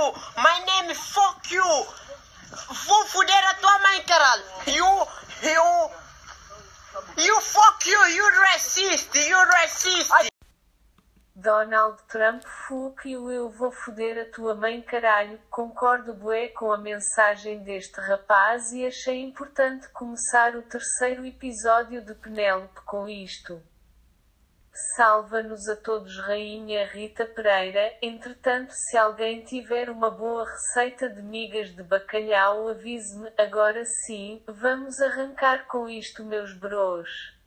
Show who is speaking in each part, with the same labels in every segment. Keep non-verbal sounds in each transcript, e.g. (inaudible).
Speaker 1: My name fuck you. Vou foder a tua mãe, caralho. You, you, you fuck you. You racist. You racist.
Speaker 2: Donald Trump fuck you, eu vou foder a tua mãe caralho. Concordo bué com a mensagem deste rapaz e achei importante começar o terceiro episódio de Penélope com isto. Salva-nos a todos Rainha Rita Pereira. Entretanto, se alguém tiver uma boa receita de migas de bacalhau, avise-me. Agora sim, vamos arrancar com isto, meus bros.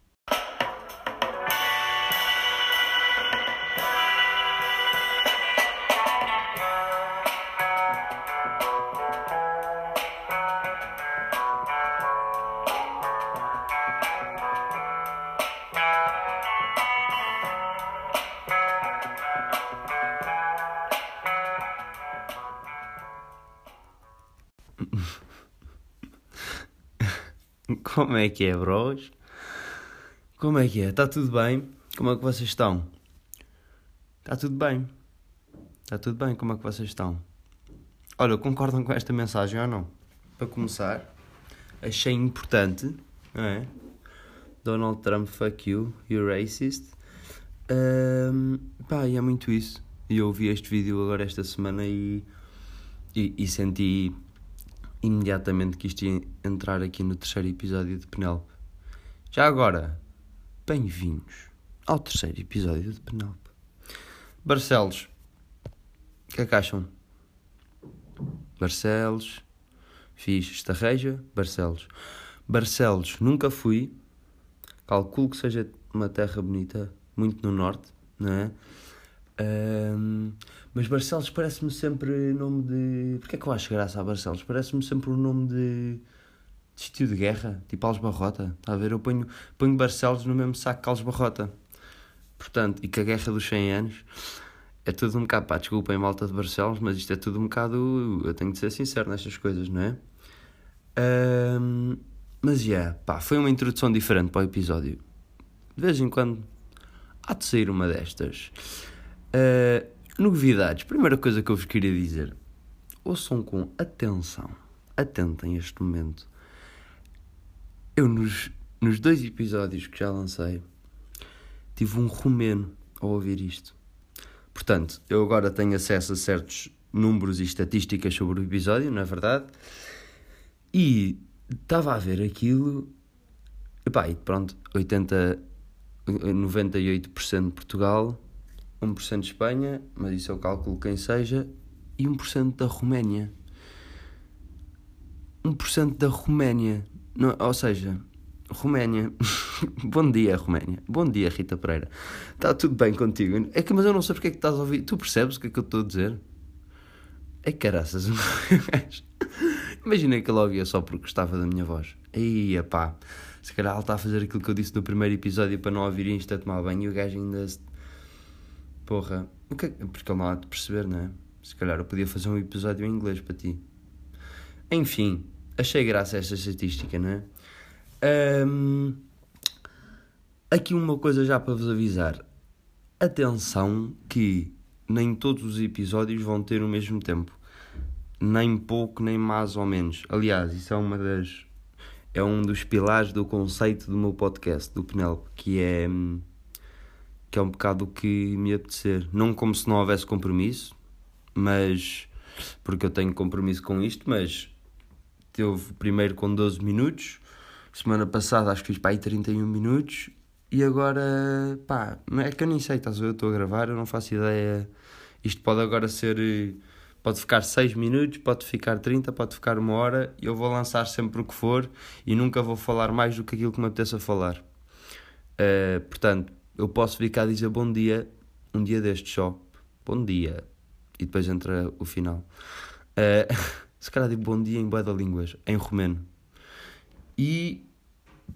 Speaker 2: (laughs)
Speaker 3: Como é que é, bros? Como é que é? Está tudo bem? Como é que vocês estão? Está tudo bem? Está tudo bem? Como é que vocês estão? Olha, concordam com esta mensagem ou não? Para começar, achei importante, não é? Donald Trump, fuck you, you racist. Um, pá, e é muito isso. E eu ouvi este vídeo agora esta semana e, e, e senti imediatamente que isto ia entrar aqui no terceiro episódio de Penélope. Já agora, bem-vindos ao terceiro episódio de Penélope. Barcelos, o que é que acham? Barcelos, fiz Estarreja, Barcelos. Barcelos, nunca fui, calculo que seja uma terra bonita, muito no norte, não é? Um, mas Barcelos parece-me sempre nome de. Porquê é que eu acho graça a Barcelos? Parece-me sempre um nome de. de estilo de guerra, tipo Alves Barrota. Está a ver? Eu ponho, ponho Barcelos no mesmo saco que Alves Barrota. Portanto, e que a guerra dos 100 anos é tudo um bocado. Pá, desculpem, malta de Barcelos, mas isto é tudo um bocado. Eu tenho de ser sincero nestas coisas, não é? Um, mas, já, yeah, pá, foi uma introdução diferente para o episódio. De vez em quando há de sair uma destas. Uh, novidades. Primeira coisa que eu vos queria dizer. Ouçam com atenção. Atentem este momento. Eu, nos, nos dois episódios que já lancei, tive um romeno a ouvir isto. Portanto, eu agora tenho acesso a certos números e estatísticas sobre o episódio, não é verdade? E estava a ver aquilo. Epá, e pronto, 80, 98% de Portugal, 1% de Espanha, mas isso eu calculo quem seja, e 1% da Roménia. 1% da Roménia. Não, ou seja, Roménia. (laughs) Bom dia, Roménia. Bom dia, Rita Pereira. Está tudo bem contigo? É que, mas eu não sei porque é que estás a ouvir. Tu percebes o que é que eu estou a dizer? É caraças. (laughs) Imagina que ele ouvia só porque gostava da minha voz. Ia pá. Se calhar ele está a fazer aquilo que eu disse no primeiro episódio para não ouvir isto a tomar banho e o gajo ainda Porra, o que é... porque ele há de perceber, não é? Se calhar eu podia fazer um episódio em inglês para ti. Enfim, achei graça esta estatística, não é? Um, aqui uma coisa já para vos avisar. Atenção que nem todos os episódios vão ter o mesmo tempo. Nem pouco, nem mais ou menos. Aliás, isso é uma das. É um dos pilares do conceito do meu podcast, do Penelope, que é hum, que é um bocado o que me apetecer. Não como se não houvesse compromisso, mas porque eu tenho compromisso com isto, mas teve primeiro com 12 minutos, semana passada acho que fiz para aí 31 minutos e agora pá, é que eu nem sei, estás a ver? Eu estou a gravar, eu não faço ideia. Isto pode agora ser. Pode ficar 6 minutos, pode ficar 30, pode ficar uma hora e eu vou lançar sempre o que for e nunca vou falar mais do que aquilo que me apeteça falar. Uh, portanto, eu posso vir cá dizer bom dia um dia destes só. Bom dia. E depois entra o final. Uh, (laughs) se calhar digo bom dia em boa da línguas, em romeno. E,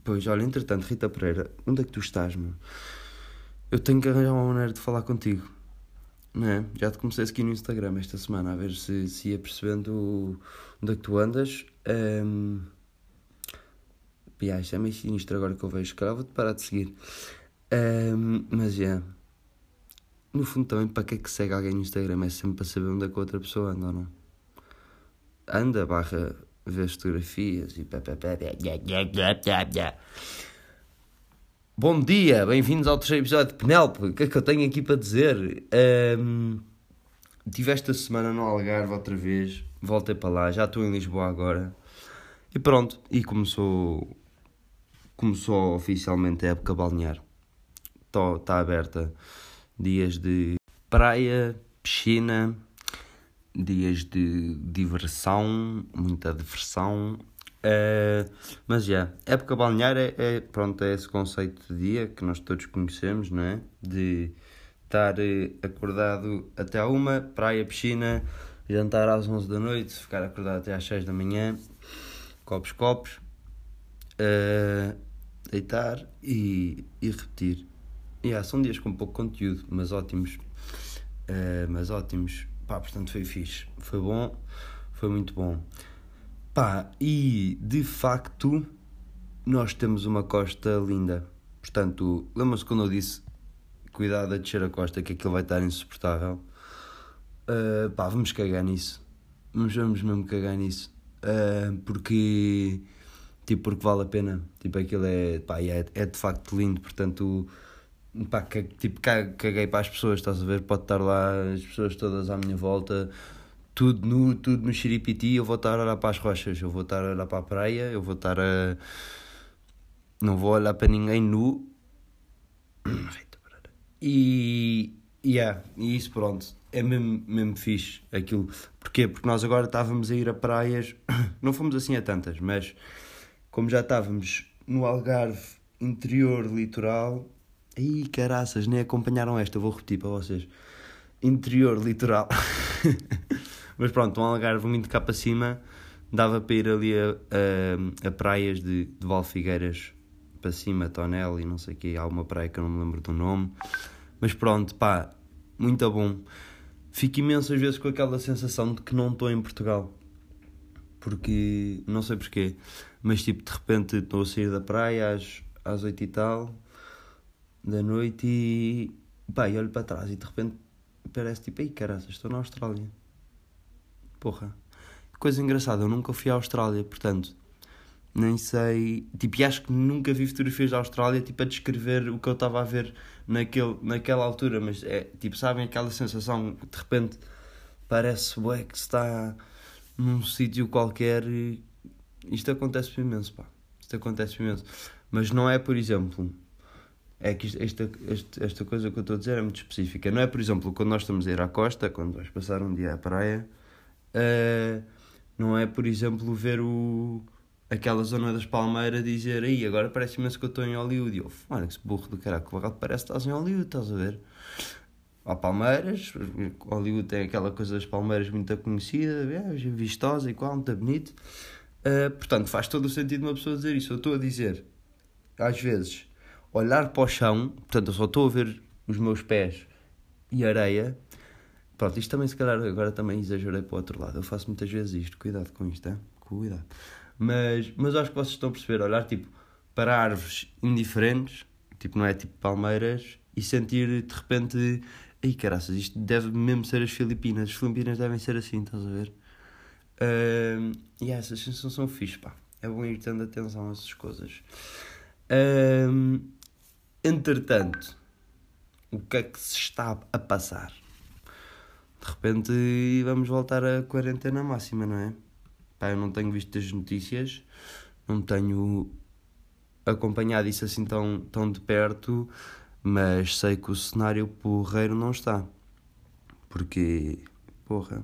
Speaker 3: pois, olha, entretanto, Rita Pereira, onde é que tu estás, meu? Eu tenho que arranjar uma maneira de falar contigo. Não é? Já te comecei a seguir no Instagram esta semana, a ver se, se ia percebendo onde é que tu andas. Um... Pia, isto é meio sinistro agora que eu vejo. Se calhar vou-te parar de seguir. Um, mas é. Yeah. no fundo também para que é que segue alguém no Instagram? É sempre para saber onde é que a outra pessoa anda ou não? Anda, barra, vê fotografias e pá, pá, pá, pá. Bom dia, bem-vindos ao terceiro episódio de Penélope. O que é que eu tenho aqui para dizer? Um, tive esta semana no Algarve outra vez, voltei para lá, já estou em Lisboa agora. E pronto, e começou, começou oficialmente a época balnear. Está aberta dias de praia, piscina, dias de diversão, muita diversão. Uh, mas já, yeah, época balnear é, é, pronto, é esse conceito de dia que nós todos conhecemos, não é? De estar eh, acordado até à uma, praia, piscina, jantar às 11 da noite, ficar acordado até às 6 da manhã, copos, copos, uh, deitar e, e repetir. Yeah, são dias com pouco conteúdo, mas ótimos. Uh, mas ótimos. Pá, portanto foi fixe. Foi bom, foi muito bom. Pá, e de facto nós temos uma costa linda. Portanto, lembra-se quando eu disse cuidado a descer a costa que aquilo vai estar insuportável? Uh, pá, vamos cagar nisso. Vamos, vamos mesmo cagar nisso. Uh, porque, tipo, porque vale a pena. Tipo, aquilo é, pá, é, é de facto lindo. Portanto, pá, que, tipo, caguei para as pessoas, estás a ver? Pode estar lá as pessoas todas à minha volta, tudo no, tudo no xiripiti, eu vou estar a olhar para as rochas, eu vou estar a olhar para a praia, eu vou estar a. Não vou olhar para ninguém nu. (coughs) E. Yeah, e isso pronto, é mesmo, mesmo fixe aquilo. Porquê? Porque nós agora estávamos a ir a praias, (coughs) não fomos assim a tantas, mas como já estávamos no Algarve interior litoral, Aí, caraças, nem acompanharam esta, vou repetir para vocês. Interior, litoral. (laughs) Mas pronto, um algarve muito cá para cima, dava para ir ali a, a, a praias de, de Valfigueiras para cima, Tonel e não sei o que, há uma praia que eu não me lembro do nome. Mas pronto, pá, muito bom. Fico imensas vezes com aquela sensação de que não estou em Portugal. Porque, não sei porquê, mas tipo, de repente estou a sair da praia às, às 8 e tal da noite e pá, e olho para trás e de repente parece tipo, ei caraças, estou na Austrália. Porra. Coisa engraçada, eu nunca fui à Austrália, portanto, nem sei. Tipo, e acho que nunca vi fotografias da Austrália, tipo, a descrever o que eu estava a ver naquele, naquela altura, mas é, tipo, sabem aquela sensação, de repente, parece, ué, que está num sítio qualquer. Isto acontece imenso, pá. Isto acontece imenso. Mas não é, por exemplo, é que esta, esta, esta coisa que eu estou a dizer é muito específica. Não é, por exemplo, quando nós estamos a ir à costa, quando vais passar um dia à praia, uh, não é, por exemplo, ver o, aquela zona das Palmeiras dizer aí agora parece imenso que eu estou em Hollywood. E eu, mano, que burro do caraca, parece que estás em Hollywood, estás a ver? Há Palmeiras, Hollywood tem aquela coisa das Palmeiras muito conhecida, vistosa e qual, muito bonito. Uh, portanto, faz todo o sentido uma pessoa dizer isso. Eu estou a dizer, às vezes, olhar para o chão, portanto, eu só estou a ver os meus pés e areia. Pronto, isto também, se calhar, agora também exagerei para o outro lado. Eu faço muitas vezes isto, cuidado com isto, é? Cuidado. Mas, mas acho que vocês estão a perceber, olhar tipo para árvores indiferentes, tipo, não é tipo palmeiras, e sentir de repente, ai caraças, isto deve mesmo ser as Filipinas. As Filipinas devem ser assim, estás a ver? E essas sensações são fixe, pá. É bom ir tendo atenção a essas coisas. Uh, Entretanto, o que é que se está a passar? De repente vamos voltar à quarentena máxima, não é? Pá, eu não tenho visto as notícias, não tenho acompanhado isso assim tão, tão de perto, mas sei que o cenário porreiro não está. Porque, porra,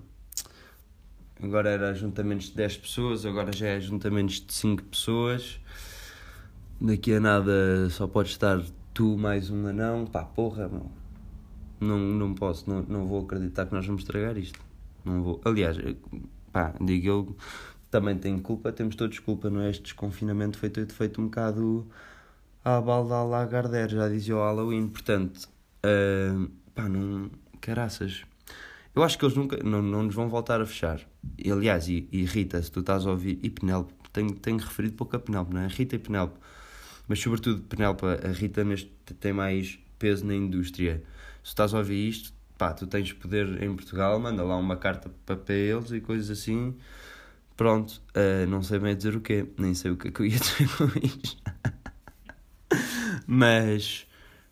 Speaker 3: agora era ajuntamentos de 10 pessoas, agora já é ajuntamentos de 5 pessoas. Daqui a nada só pode estar tu mais um anão, pá, porra, meu. Não, não posso, não, não vou acreditar que nós vamos estragar isto. Não vou. Aliás, pá, digo eu, também tenho culpa, temos todos culpa, não é? Este desconfinamento foi feito, feito um bocado à balda à Lagardère, já dizia o Halloween, portanto, uh, pá, não. caraças. Eu acho que eles nunca, não, não nos vão voltar a fechar. E, aliás, e, e Rita, se tu estás a ouvir, e Penélope, tenho, tenho referido pouco a Penélope, não é? Rita e Penélope mas sobretudo Penélope, a Rita neste tem mais peso na indústria. Se estás a ouvir isto, pá, tu tens poder em Portugal, manda lá uma carta para eles e coisas assim. Pronto, uh, não sei bem dizer o quê, nem sei o que é que eu ia dizer com isto. mas,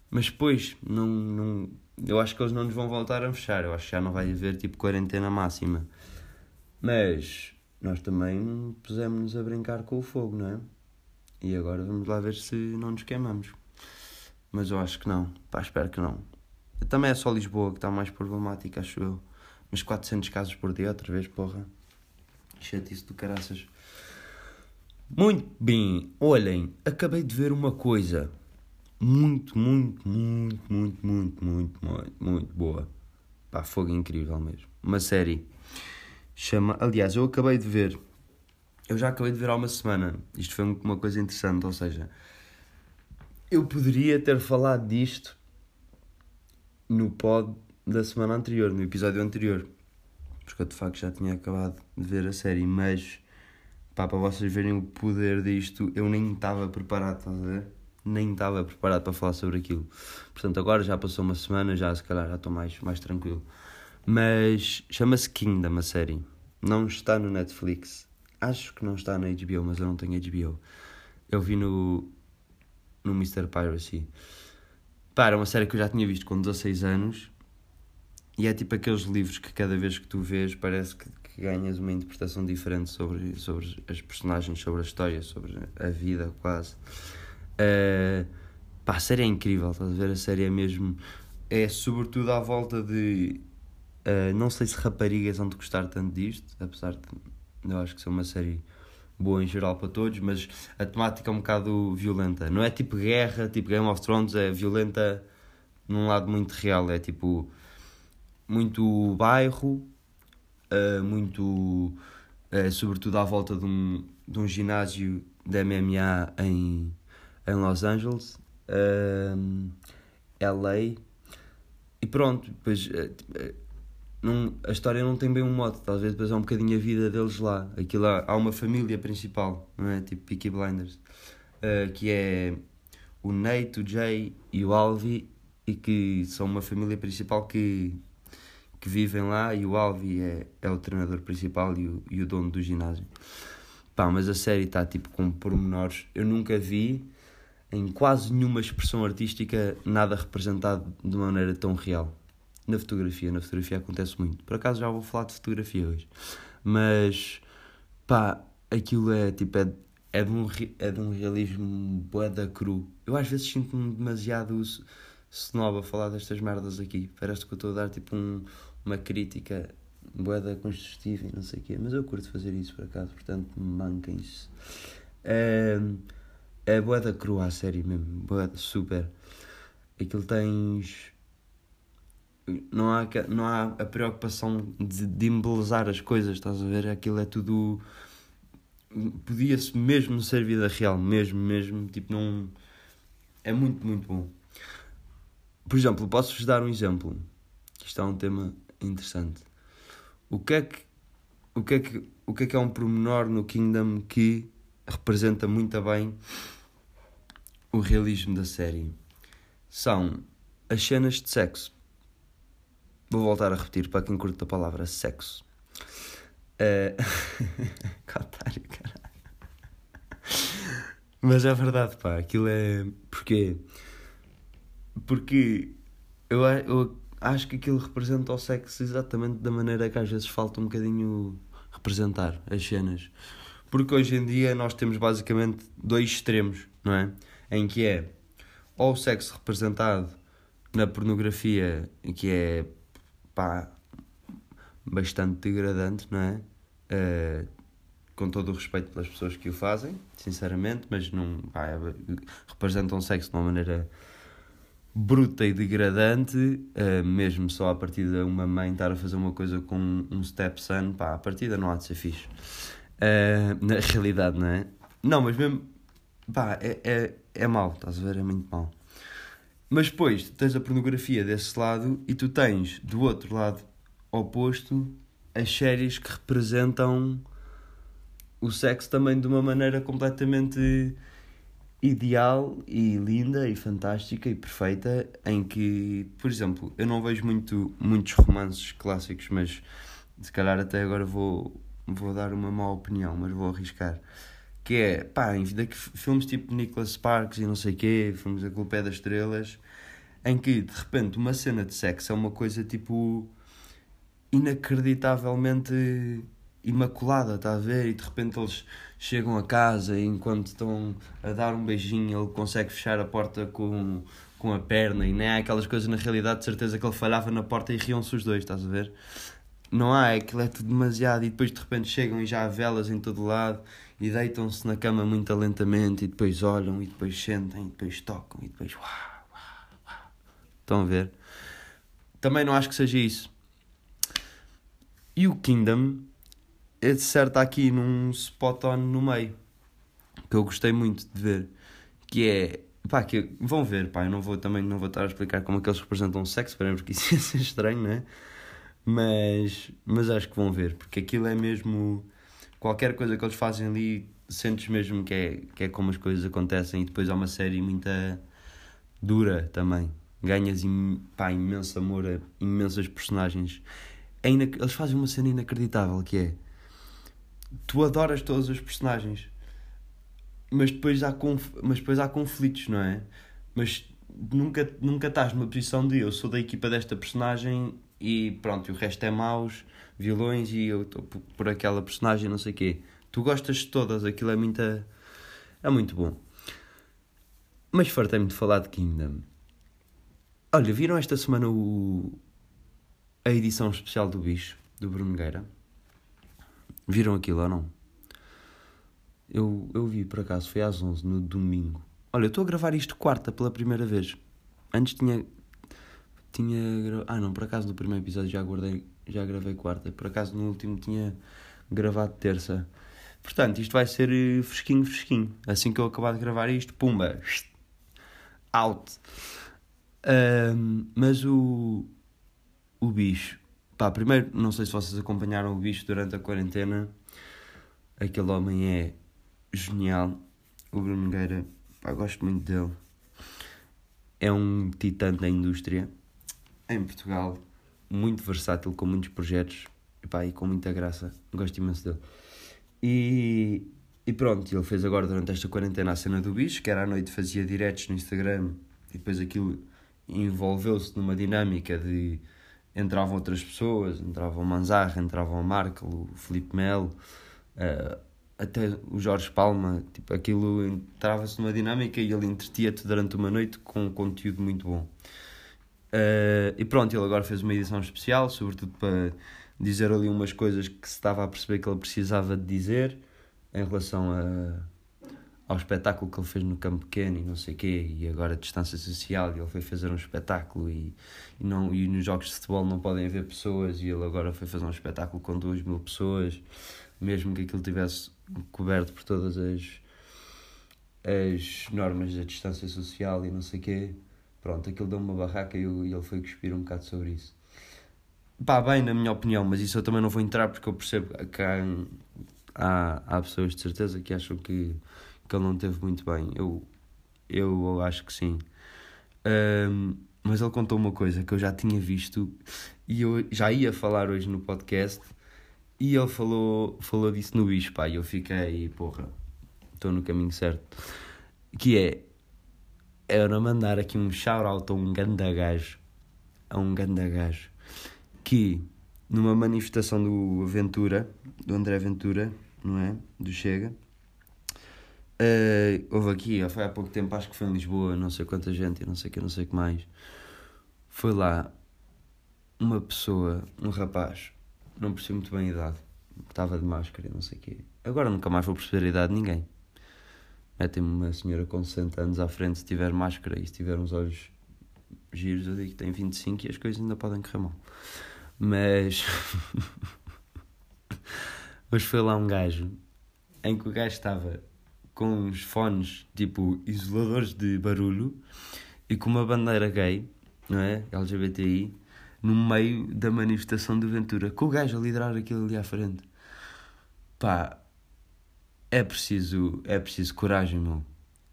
Speaker 3: mas depois, não, não, eu acho que eles não nos vão voltar a fechar. Eu acho que já não vai haver tipo quarentena máxima. Mas nós também pusemos-nos a brincar com o fogo, não é? E agora vamos lá ver se não nos queimamos. Mas eu acho que não. Pá, espero que não. Também é só Lisboa que está mais problemática, acho eu. Mas 400 casos por dia, outra vez, porra. Chatice do caraças. Muito bem, olhem, acabei de ver uma coisa muito, muito, muito, muito, muito, muito, muito, muito boa. Pá, fogo incrível mesmo. Uma série. Chama, aliás, eu acabei de ver eu já acabei de ver há uma semana. Isto foi uma coisa interessante, ou seja, eu poderia ter falado disto no pod da semana anterior, no episódio anterior, porque eu de facto já tinha acabado de ver a série, mas pá, para vocês verem o poder disto, eu nem estava preparado, estás a ver? Nem estava preparado para falar sobre aquilo. Portanto, agora já passou uma semana, já se calhar já estou mais, mais tranquilo. Mas chama-se Kingdom a série. Não está no Netflix acho que não está na HBO, mas eu não tenho HBO. Eu vi no, no Mr. Piracy. Pá, era uma série que eu já tinha visto com 16 anos e é tipo aqueles livros que cada vez que tu vês parece que, que ganhas uma interpretação diferente sobre, sobre as personagens, sobre a história, sobre a vida quase. Uh, pá, a série é incrível, estás a ver? A série é mesmo. É sobretudo à volta de. Uh, não sei se raparigas vão te gostar tanto disto, apesar de eu acho que é uma série boa em geral para todos, mas a temática é um bocado violenta. Não é tipo guerra, tipo Game of Thrones, é violenta num lado muito real. É tipo muito bairro, uh, muito. Uh, sobretudo à volta de um, de um ginásio de MMA em, em Los Angeles, uh, eh, LA. E pronto, depois não, a história não tem bem um modo, talvez depois é um bocadinho a vida deles lá. Aquilo há, há uma família principal, não é? Tipo Peaky Blinders, uh, que é o Nate, o Jay e o Alvi, e que são uma família principal que, que vivem lá. E o Alvi é, é o treinador principal e o, e o dono do ginásio. Pá, mas a série está tipo com pormenores. Eu nunca vi em quase nenhuma expressão artística nada representado de maneira tão real na fotografia. Na fotografia acontece muito. Por acaso já vou falar de fotografia hoje. Mas, pá, aquilo é tipo, é, é, de, um, é de um realismo boeda cru. Eu às vezes sinto-me demasiado snob a falar destas merdas aqui. Parece que eu estou a dar tipo um, uma crítica boeda construtiva e não sei o quê. Mas eu curto fazer isso por acaso, portanto, manquem-se. É, é boeda cru a série mesmo, boeda super. Aquilo tens não há, não há a preocupação de, de embelezar as coisas, estás a ver? Aquilo é tudo. Podia-se mesmo ser vida real, mesmo, mesmo. Tipo, não. É muito, muito bom. Por exemplo, posso-vos dar um exemplo. Isto é um tema interessante. O que é que. O que é que, o que, é, que é um pormenor no Kingdom que representa muito bem o realismo da série? São as cenas de sexo Vou voltar a repetir para quem curte a palavra sexo. Uh... (laughs) que caralho. Mas é verdade, pá, aquilo é. Porquê? Porque eu, eu acho que aquilo representa o sexo exatamente da maneira que às vezes falta um bocadinho representar as cenas. Porque hoje em dia nós temos basicamente dois extremos, não é? Em que é ou o sexo representado na pornografia, que é pá, bastante degradante, não é? Uh, com todo o respeito pelas pessoas que o fazem, sinceramente, mas não pá, é, representam sexo de uma maneira bruta e degradante, uh, mesmo só a partir de uma mãe estar a fazer uma coisa com um stepson, pá, a partida não há de ser fixe. Uh, na realidade, não é? Não, mas mesmo, pá, é, é, é mau, estás a ver? É muito mau. Mas depois tu tens a pornografia desse lado e tu tens do outro lado oposto as séries que representam o sexo também de uma maneira completamente ideal e linda e fantástica e perfeita em que, por exemplo, eu não vejo muito, muitos romances clássicos, mas se calhar até agora vou, vou dar uma má opinião, mas vou arriscar. Que é, pá, em filmes tipo Nicholas Sparks e não sei quê, filmes da Clube das Estrelas, em que de repente uma cena de sexo é uma coisa tipo inacreditavelmente imaculada, está a ver? E de repente eles chegam a casa e enquanto estão a dar um beijinho ele consegue fechar a porta com, com a perna e nem há aquelas coisas na realidade de certeza que ele falhava na porta e riam-se os dois, estás a ver? Não há, aquilo é tudo demasiado e depois de repente chegam e já há velas em todo lado e deitam-se na cama muito lentamente e depois olham e depois sentem e depois tocam e depois uau, uau, uau. Estão a ver? Também não acho que seja isso. E o Kingdom é de certo aqui num spot on no meio que eu gostei muito de ver que é pá, que vão ver, pá, eu não vou também não vou estar a explicar como é que eles representam o sexo, porque isso (laughs) ia ser estranho, não é? Mas, mas acho que vão ver, porque aquilo é mesmo qualquer coisa que eles fazem ali, sentes mesmo que é, que é como as coisas acontecem e depois há uma série muito dura também. Ganhas pá, imenso amor a imensas personagens. É inac... Eles fazem uma cena inacreditável que é tu adoras todos os personagens, mas depois há, conf... mas depois há conflitos, não é? Mas nunca, nunca estás numa posição de eu sou da equipa desta personagem e pronto, e o resto é maus, vilões e eu estou por aquela personagem, não sei o quê. Tu gostas de todas, aquilo é muito, é muito bom. Mas fartei-me de falar de Kingdom. Olha, viram esta semana o... a edição especial do Bicho, do Bruno Gueira? Viram aquilo ou não? Eu, eu vi por acaso, foi às 11 no domingo. Olha, eu estou a gravar isto quarta pela primeira vez. Antes tinha. Tinha. Ah, não, por acaso no primeiro episódio já guardei. Já gravei quarta. Por acaso no último tinha gravado terça. Portanto, isto vai ser eh, fresquinho, fresquinho. Assim que eu acabar de gravar isto, pumba! Out! Um, mas o. O bicho Pá, primeiro, não sei se vocês acompanharam o bicho durante a quarentena. Aquele homem é genial. O Bruno Nogueira, pá, gosto muito dele. É um titã da indústria em Portugal. Muito versátil, com muitos projetos e, pá, e com muita graça. Gosto imenso dele. E, e pronto, ele fez agora durante esta quarentena a cena do bicho, que era à noite fazia diretos no Instagram e depois aquilo envolveu-se numa dinâmica de entravam outras pessoas, entravam o Manzarra, entravam o Marco, o Felipe Melo, uh, até o Jorge Palma, tipo, aquilo entrava-se numa dinâmica e ele entretia-te durante uma noite com um conteúdo muito bom. Uh, e pronto, ele agora fez uma edição especial, sobretudo para dizer ali umas coisas que se estava a perceber que ele precisava de dizer em relação a ao espetáculo que ele fez no campo pequeno e não sei o quê, e agora a distância social, e ele foi fazer um espetáculo e, e, não, e nos jogos de futebol não podem haver pessoas, e ele agora foi fazer um espetáculo com duas mil pessoas, mesmo que aquilo tivesse coberto por todas as, as normas da distância social e não sei o quê. Pronto, aquilo deu uma barraca e, eu, e ele foi cuspir um bocado sobre isso. Pá, bem, na minha opinião, mas isso eu também não vou entrar porque eu percebo que há, há, há pessoas de certeza que acham que que ele não teve muito bem. Eu, eu acho que sim. Um, mas ele contou uma coisa que eu já tinha visto e eu já ia falar hoje no podcast e ele falou, falou disso no bicho, pá, e eu fiquei, porra, estou no caminho certo. Que é, era mandar aqui um shout-out a um ganda gajo, a um ganda gajo, que numa manifestação do Ventura, do André Ventura, não é? Do Chega, Uh, houve aqui, foi há pouco tempo, acho que foi em Lisboa, não sei quanta gente, não sei que, não sei que mais. Foi lá uma pessoa, um rapaz, não percebi muito bem a idade, estava de máscara, não sei o quê. Agora nunca mais vou perceber a idade de ninguém. Metem-me uma senhora com 60 anos à frente se tiver máscara e se tiver uns olhos giros, eu digo que tem 25 e as coisas ainda podem correr mal. Mas. (laughs) Mas foi lá um gajo em que o gajo estava com uns fones tipo isoladores de barulho e com uma bandeira gay, não é? LGBTI, no meio da manifestação de Ventura, com o gajo a liderar aquilo ali à frente. Pá, é preciso, é preciso coragem, meu.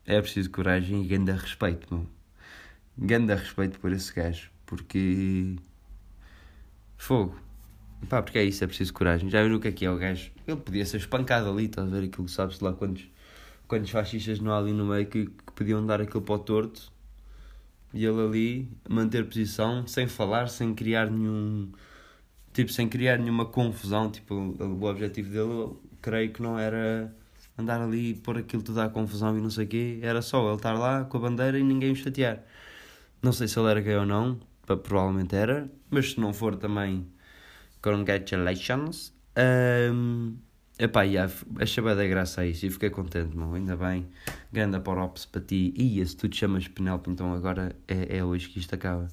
Speaker 3: é preciso coragem e grande respeito, meu. Grande respeito por esse gajo, porque. Fogo. Pá, porque é isso, é preciso coragem. Já viram o que é que é o gajo? Ele podia ser espancado ali, estás a ver aquilo, sabes lá quantos, quantos fascistas não há ali no meio que, que podiam dar aquilo para o torto e ele ali manter posição sem falar, sem criar nenhum. Tipo, sem criar nenhuma confusão. Tipo, o objetivo dele, creio que não era andar ali e pôr aquilo tudo à confusão e não sei o quê. Era só ele estar lá com a bandeira e ninguém o chatear. Não sei se ele era gay ou não, provavelmente era, mas se não for também, congratulations. Um, epá, yeah, achei bem da graça a isso e fiquei contente, meu. ainda bem. Ganda para ops para ti. E se tu te chamas Penelope, então agora é, é hoje que isto acaba.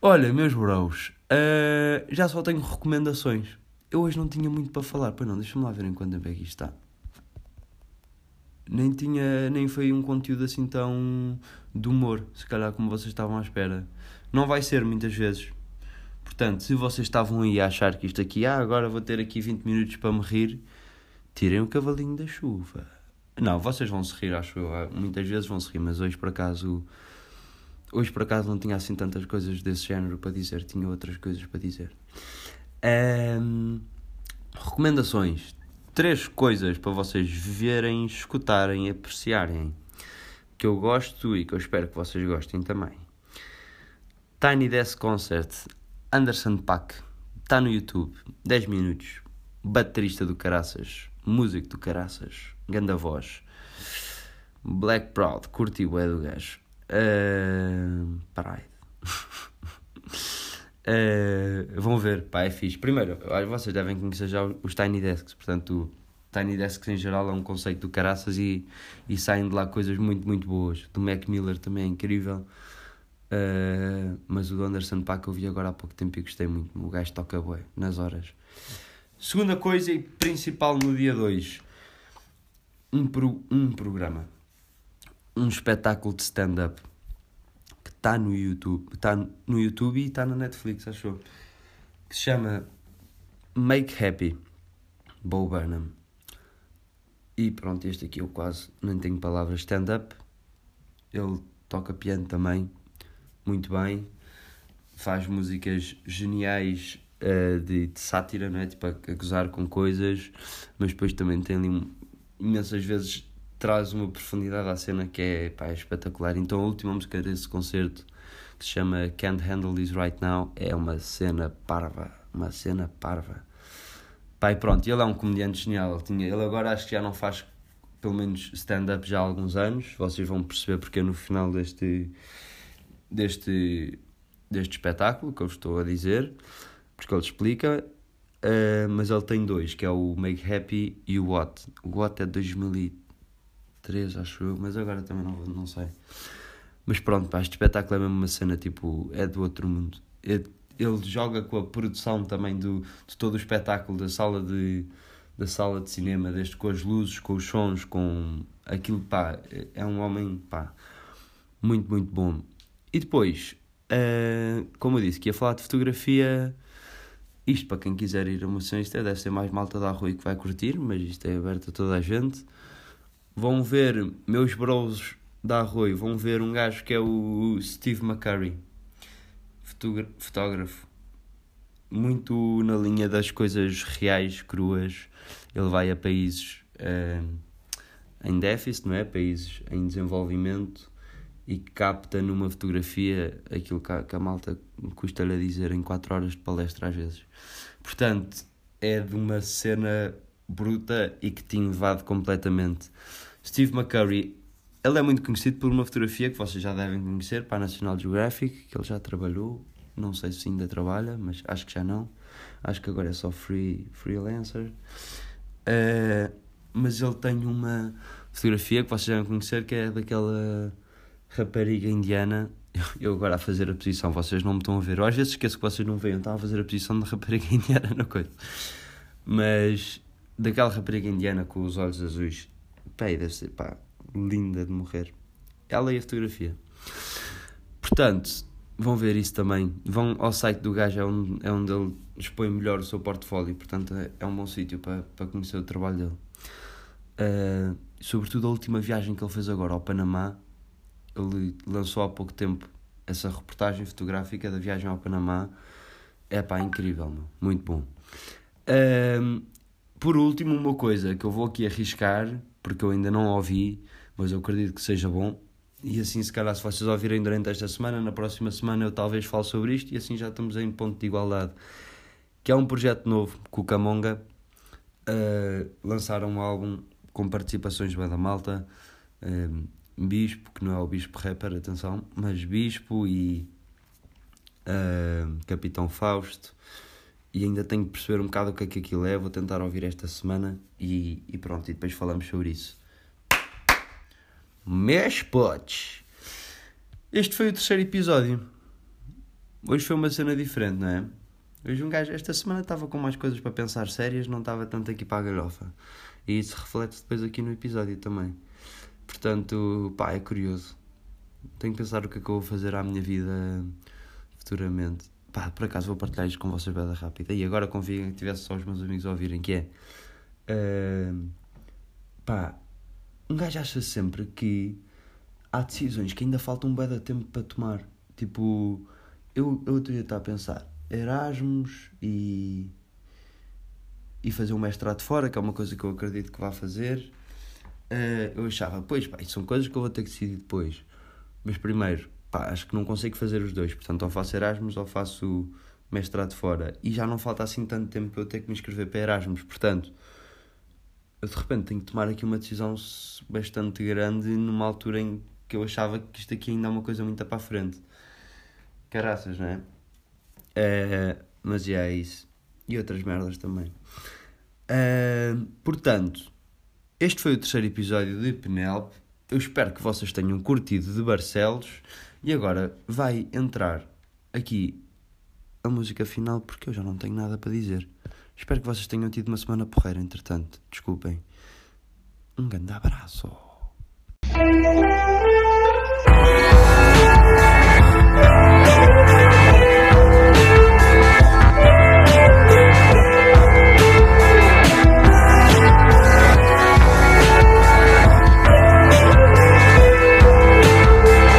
Speaker 3: Olha, meus bros, uh, já só tenho recomendações. Eu hoje não tinha muito para falar, pois não, deixa-me lá ver em quanto tempo é que isto está nem tinha nem foi um conteúdo assim tão de humor, se calhar como vocês estavam à espera. Não vai ser muitas vezes. Portanto, se vocês estavam aí a achar que isto aqui, ah, agora vou ter aqui 20 minutos para me rir, tirem o cavalinho da chuva. Não, vocês vão se rir, acho eu. Ah, muitas vezes vão se rir, mas hoje por acaso. Hoje por acaso não tinha assim tantas coisas desse género para dizer, tinha outras coisas para dizer. Um, recomendações três coisas para vocês verem, escutarem, apreciarem. Que eu gosto e que eu espero que vocês gostem também. Tiny Desk Concert, Anderson Paak. Está no YouTube, 10 minutos. Baterista do Caraças, músico do Caraças, ganda voz. Black Proud, curti o do gajo. Uh, Pride. (laughs) Uh, vão ver, pá, é fixe. Primeiro, vocês devem conhecer já os Tiny Desks, portanto, Tiny Desks em geral é um conceito do caraças e, e saem de lá coisas muito, muito boas. Do Mac Miller também é incrível, uh, mas o do Anderson Paak eu vi agora há pouco tempo e gostei muito. O gajo toca bué, nas horas. Segunda coisa e principal no dia 2, um, pro, um programa, um espetáculo de stand-up está no YouTube, está no YouTube e está na Netflix, achou? Que se chama Make Happy, Bo Burnham. E pronto, este aqui eu quase não tenho palavras stand-up. Ele toca piano também, muito bem. Faz músicas geniais uh, de, de, sátira, não é? Tipo, a, a gozar com coisas, mas depois também tem ali imensas vezes traz uma profundidade à cena que é, pá, é espetacular. Então a última música desse concerto, que se chama Can't Handle This Right Now, é uma cena parva. Uma cena parva. E pronto, ele é um comediante genial. Ele, tinha, ele agora acho que já não faz pelo menos stand-up já há alguns anos. Vocês vão perceber porque no final deste, deste, deste espetáculo que eu estou a dizer, porque ele explica. Uh, mas ele tem dois, que é o Make Happy e o What. O What é 2013 3, acho eu, mas agora também não, não sei. Mas pronto, pá, este espetáculo é mesmo uma cena, tipo, é do outro mundo. Ele, ele joga com a produção também do, de todo o espetáculo, da sala de, da sala de cinema, desde com as luzes, com os sons, com aquilo, pá, é um homem, pá, muito, muito bom. E depois, uh, como eu disse, que ia falar de fotografia, isto para quem quiser ir a uma isto é, deve ser mais malta da rua que vai curtir, mas isto é aberto a toda a gente vão ver meus bros da Arroio, vão ver um gajo que é o Steve McCurry, fotógrafo, muito na linha das coisas reais, cruas. Ele vai a países uh, em déficit, não é? Países em desenvolvimento e capta numa fotografia aquilo que a, que a malta custa-lhe a dizer em 4 horas de palestra às vezes. Portanto, é de uma cena bruta e que te invade completamente. Steve McCurry, ele é muito conhecido por uma fotografia que vocês já devem conhecer para a National Geographic, que ele já trabalhou, não sei se ainda trabalha, mas acho que já não. Acho que agora é só free, freelancer. Uh, mas ele tem uma fotografia que vocês devem conhecer, que é daquela rapariga indiana. (laughs) Eu agora a fazer a posição, vocês não me estão a ver. Eu às vezes esqueço que vocês não veem, estava a fazer a posição da rapariga (laughs) indiana na coisa. Mas daquela rapariga indiana com os olhos azuis Pá, deve ser, pá, linda de morrer. Ela e a fotografia. Portanto, vão ver isso também. Vão ao site do gajo, é onde, é onde ele expõe melhor o seu portfólio. Portanto, é, é um bom sítio para, para conhecer o trabalho dele. Uh, sobretudo a última viagem que ele fez agora ao Panamá. Ele lançou há pouco tempo essa reportagem fotográfica da viagem ao Panamá. É pá, incrível, meu. muito bom. Um, por último, uma coisa que eu vou aqui arriscar, porque eu ainda não ouvi, mas eu acredito que seja bom. E assim, se calhar, se vocês ouvirem durante esta semana, na próxima semana eu talvez falo sobre isto e assim já estamos em ponto de igualdade. Que é um projeto novo com o Camonga. Uh, lançaram um álbum com participações de Banda Malta, uh, Bispo, que não é o Bispo Rapper, atenção, mas Bispo e uh, Capitão Fausto. E ainda tenho que perceber um bocado o que é que aquilo é. Vou tentar ouvir esta semana e, e pronto, e depois falamos sobre isso. Mesh potes. Este foi o terceiro episódio. Hoje foi uma cena diferente, não é? Hoje um gajo, esta semana estava com mais coisas para pensar sérias, não estava tanto aqui para a galhofa. E isso reflete depois aqui no episódio também. Portanto, pá, é curioso. Tenho que pensar o que é que eu vou fazer à minha vida futuramente. Pá, por acaso vou partilhar isto com vocês bem rápida. E agora convém que tivesse só os meus amigos a ouvirem, que é... Uh, pá, um gajo acha sempre que há decisões que ainda faltam um bem tempo para tomar. Tipo, eu, eu teria estar a pensar Erasmus e, e fazer um mestrado fora, que é uma coisa que eu acredito que vá fazer. Uh, eu achava, pois pá, são coisas que eu vou ter que decidir depois. Mas primeiro, pá, acho que não consigo fazer os dois. Portanto, ou faço Erasmus ou faço mestrado fora. E já não falta assim tanto tempo para eu ter que me inscrever para Erasmus. Portanto, eu de repente tenho que tomar aqui uma decisão bastante grande numa altura em que eu achava que isto aqui ainda é uma coisa muito para a frente. Caraças, não é? é mas já é isso. E outras merdas também. É, portanto, este foi o terceiro episódio de Penelope. Eu espero que vocês tenham curtido de Barcelos. E agora vai entrar aqui a música final porque eu já não tenho nada para dizer. Espero que vocês tenham tido uma semana porreira, entretanto. Desculpem. Um grande abraço.